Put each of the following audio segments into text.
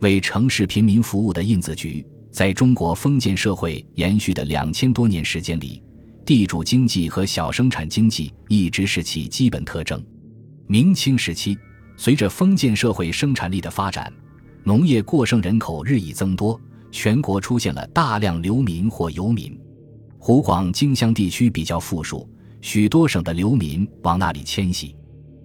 为城市贫民服务的印子局，在中国封建社会延续的两千多年时间里，地主经济和小生产经济一直是其基本特征。明清时期，随着封建社会生产力的发展，农业过剩人口日益增多，全国出现了大量流民或游民。湖广荆襄地区比较富庶，许多省的流民往那里迁徙。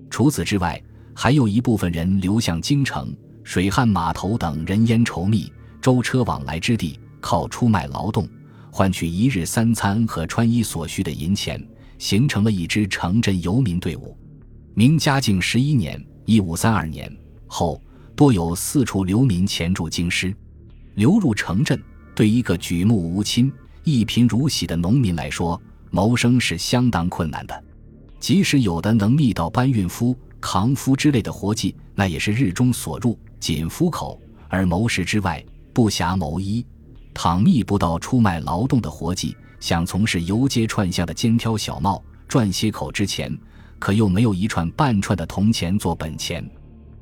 除此之外，还有一部分人流向京城、水旱码头等人烟稠密、舟车往来之地，靠出卖劳动换取一日三餐和穿衣所需的银钱，形成了一支城镇游民队伍。明嘉靖十一年（一五三二年）后，多有四处流民潜入京师，流入城镇。对一个举目无亲、一贫如洗的农民来说，谋生是相当困难的。即使有的能觅到搬运夫。扛夫之类的活计，那也是日中所入，仅夫口；而谋食之外，不暇谋衣。倘觅不到出卖劳动的活计，想从事游街串巷的肩挑小帽赚些口之钱，可又没有一串半串的铜钱做本钱。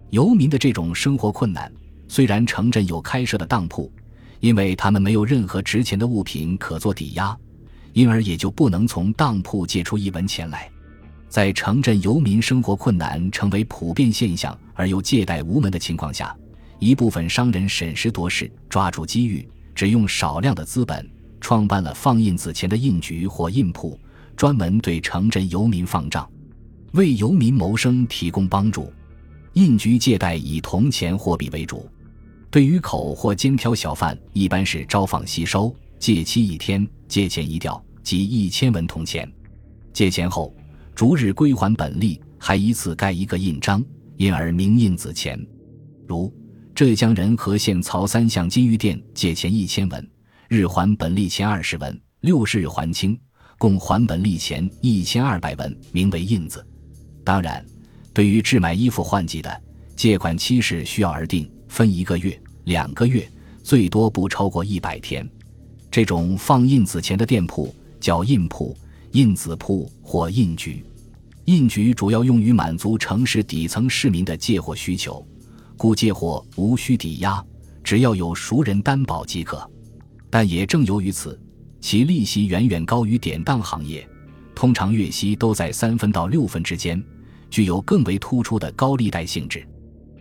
游民的这种生活困难，虽然城镇有开设的当铺，因为他们没有任何值钱的物品可做抵押，因而也就不能从当铺借出一文钱来。在城镇游民生活困难成为普遍现象而又借贷无门的情况下，一部分商人审时度势，抓住机遇，只用少量的资本创办了放印子钱的印局或印铺，专门对城镇游民放账，为游民谋生提供帮助。印局借贷以铜钱货币为主，对于口或肩挑小贩，一般是招放吸收，借期一天，借钱一吊，即一千文铜钱。借钱后。逐日归还本利，还一次盖一个印章，因而名印子钱。如浙江仁和县曹三巷金玉店借钱一千文，日还本利钱二十文，六十日还清，共还本利钱一千二百文，名为印子。当然，对于置买衣服换季的，借款期是需要而定，分一个月、两个月，最多不超过一百天。这种放印子钱的店铺叫印铺、印子铺或印局。印局主要用于满足城市底层市民的借货需求，故借货无需抵押，只要有熟人担保即可。但也正由于此，其利息远远高于典当行业，通常月息都在三分到六分之间，具有更为突出的高利贷性质。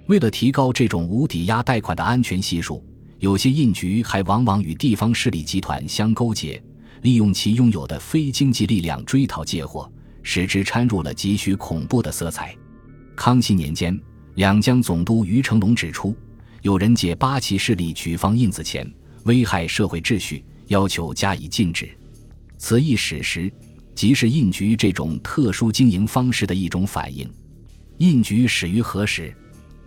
为了提高这种无抵押贷款的安全系数，有些印局还往往与地方势力集团相勾结，利用其拥有的非经济力量追讨借货。使之掺入了极许恐怖的色彩。康熙年间，两江总督于成龙指出，有人借八旗势力举放印子钱，危害社会秩序，要求加以禁止。此一史实，即是印局这种特殊经营方式的一种反应。印局始于何时？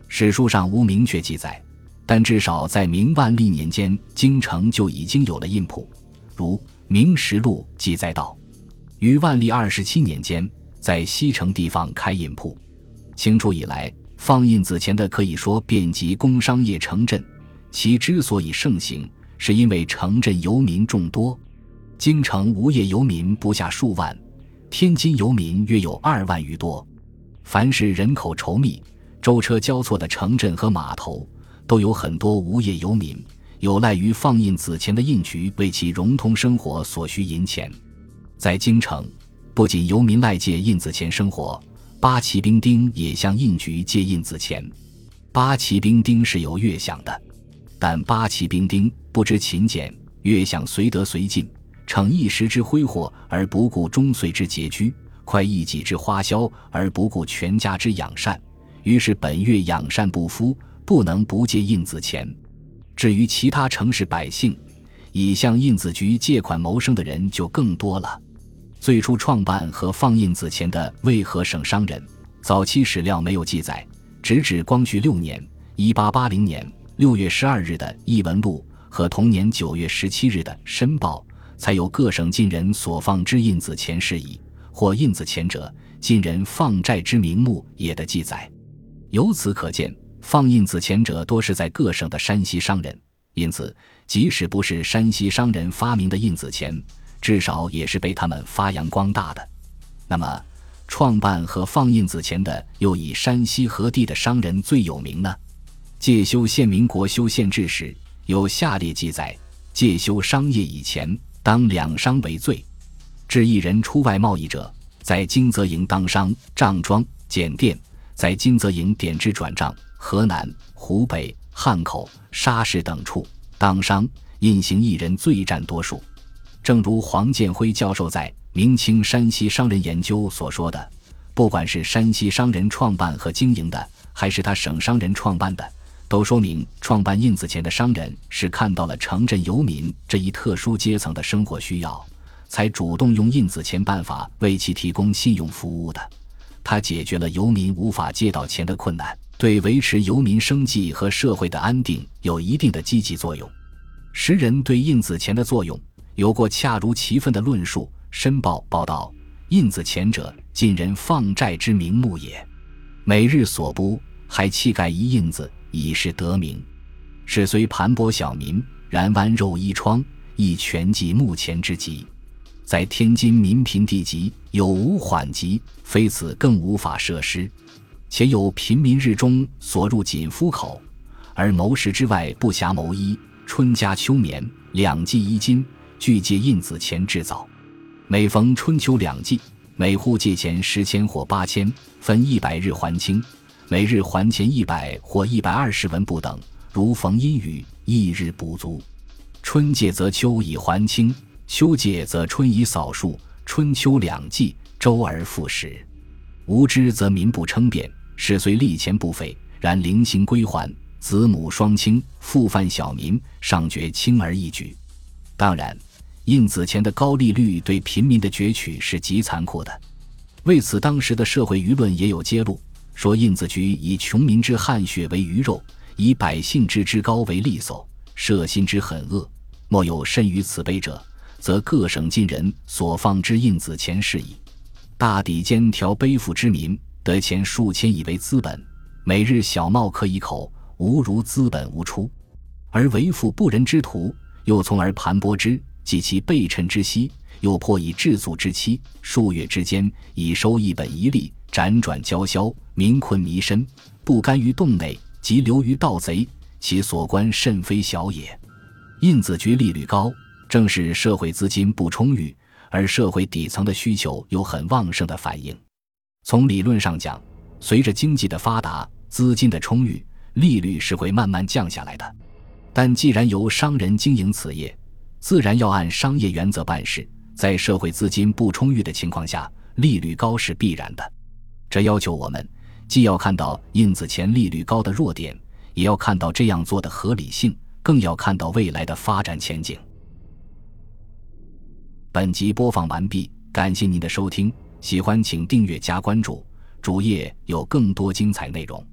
史书上无明确记载，但至少在明万历年间，京城就已经有了印铺，如《明实录》记载道。于万历二十七年间，在西城地方开印铺。清初以来，放印子钱的可以说遍及工商业城镇。其之所以盛行，是因为城镇游民众多。京城无业游民不下数万，天津游民约有二万余多。凡是人口稠密、舟车交错的城镇和码头，都有很多无业游民，有赖于放印子钱的印局为其融通生活所需银钱。在京城，不仅游民赖借印子钱生活，八旗兵丁也向印局借印子钱。八旗兵丁是有月饷的，但八旗兵丁不知勤俭，月饷随得随进，逞一时之挥霍而不顾终岁之拮据，快一己之花销而不顾全家之养善，于是本月养善不敷，不能不借印子钱。至于其他城市百姓，以向印子局借款谋生的人就更多了。最初创办和放印子钱的渭河省商人，早期史料没有记载，直至光绪六年（一八八零年）六月十二日的《艺文录》和同年九月十七日的《申报》，才有各省进人所放之印子钱事宜，或印子钱者，进人放债之名目也的记载。由此可见，放印子钱者多是在各省的山西商人，因此，即使不是山西商人发明的印子钱。至少也是被他们发扬光大的。那么，创办和放印子钱的又以山西何地的商人最有名呢？介休县民国修宪制时，有下列记载：介休商业以前，当两商为最。至一人出外贸易者，在金泽营当商，账庄、检店，在金泽营点支转账。河南、湖北、汉口、沙市等处当商，印行一人最占多数。正如黄建辉教授在《明清山西商人研究》所说的，不管是山西商人创办和经营的，还是他省商人创办的，都说明创办印子钱的商人是看到了城镇游民这一特殊阶层的生活需要，才主动用印子钱办法为其提供信用服务的。他解决了游民无法借到钱的困难。对维持游民生计和社会的安定有一定的积极作用。时人对印子钱的作用有过恰如其分的论述。申报报道：印子钱者，尽人放债之名目也。每日所不，还气盖一印子，以示得名。是虽盘剥小民，然剜肉衣疮，亦全济目前之急。在天津民贫地瘠，有无缓急，非此更无法设施。且有贫民日中所入锦夫口，而谋食之外不暇谋衣。春加秋棉两季衣金，俱借印子钱制造。每逢春秋两季，每户借钱十千或八千，分一百日还清，每日还钱一百或一百二十文不等。如逢阴雨，一日不足。春借则秋以还清，秋借则春以扫树。春秋两季，周而复始。无知则民不称辩。事虽利钱不菲，然零星归还，子母双亲，复犯小民，尚觉轻而易举。当然，印子钱的高利率对贫民的攫取是极残酷的。为此，当时的社会舆论也有揭露，说印子局以穷民之汗血为鱼肉，以百姓之之膏为利叟，设心之狠恶，莫有甚于此辈者，则各省尽人所放之印子钱是矣。大抵兼条背负之民。得钱数千以为资本，每日小冒客一口，无如资本无出；而为富不仁之徒，又从而盘剥之，及其背趁之息，又迫以制足之期，数月之间，以收一本一利，辗转交销，民困弥深，不甘于洞内，即流于盗贼，其所关甚非小也。印子局利率高，正是社会资金不充裕，而社会底层的需求又很旺盛的反应。从理论上讲，随着经济的发达、资金的充裕，利率是会慢慢降下来的。但既然由商人经营此业，自然要按商业原则办事。在社会资金不充裕的情况下，利率高是必然的。这要求我们既要看到印子钱利率高的弱点，也要看到这样做的合理性，更要看到未来的发展前景。本集播放完毕，感谢您的收听。喜欢请订阅加关注，主页有更多精彩内容。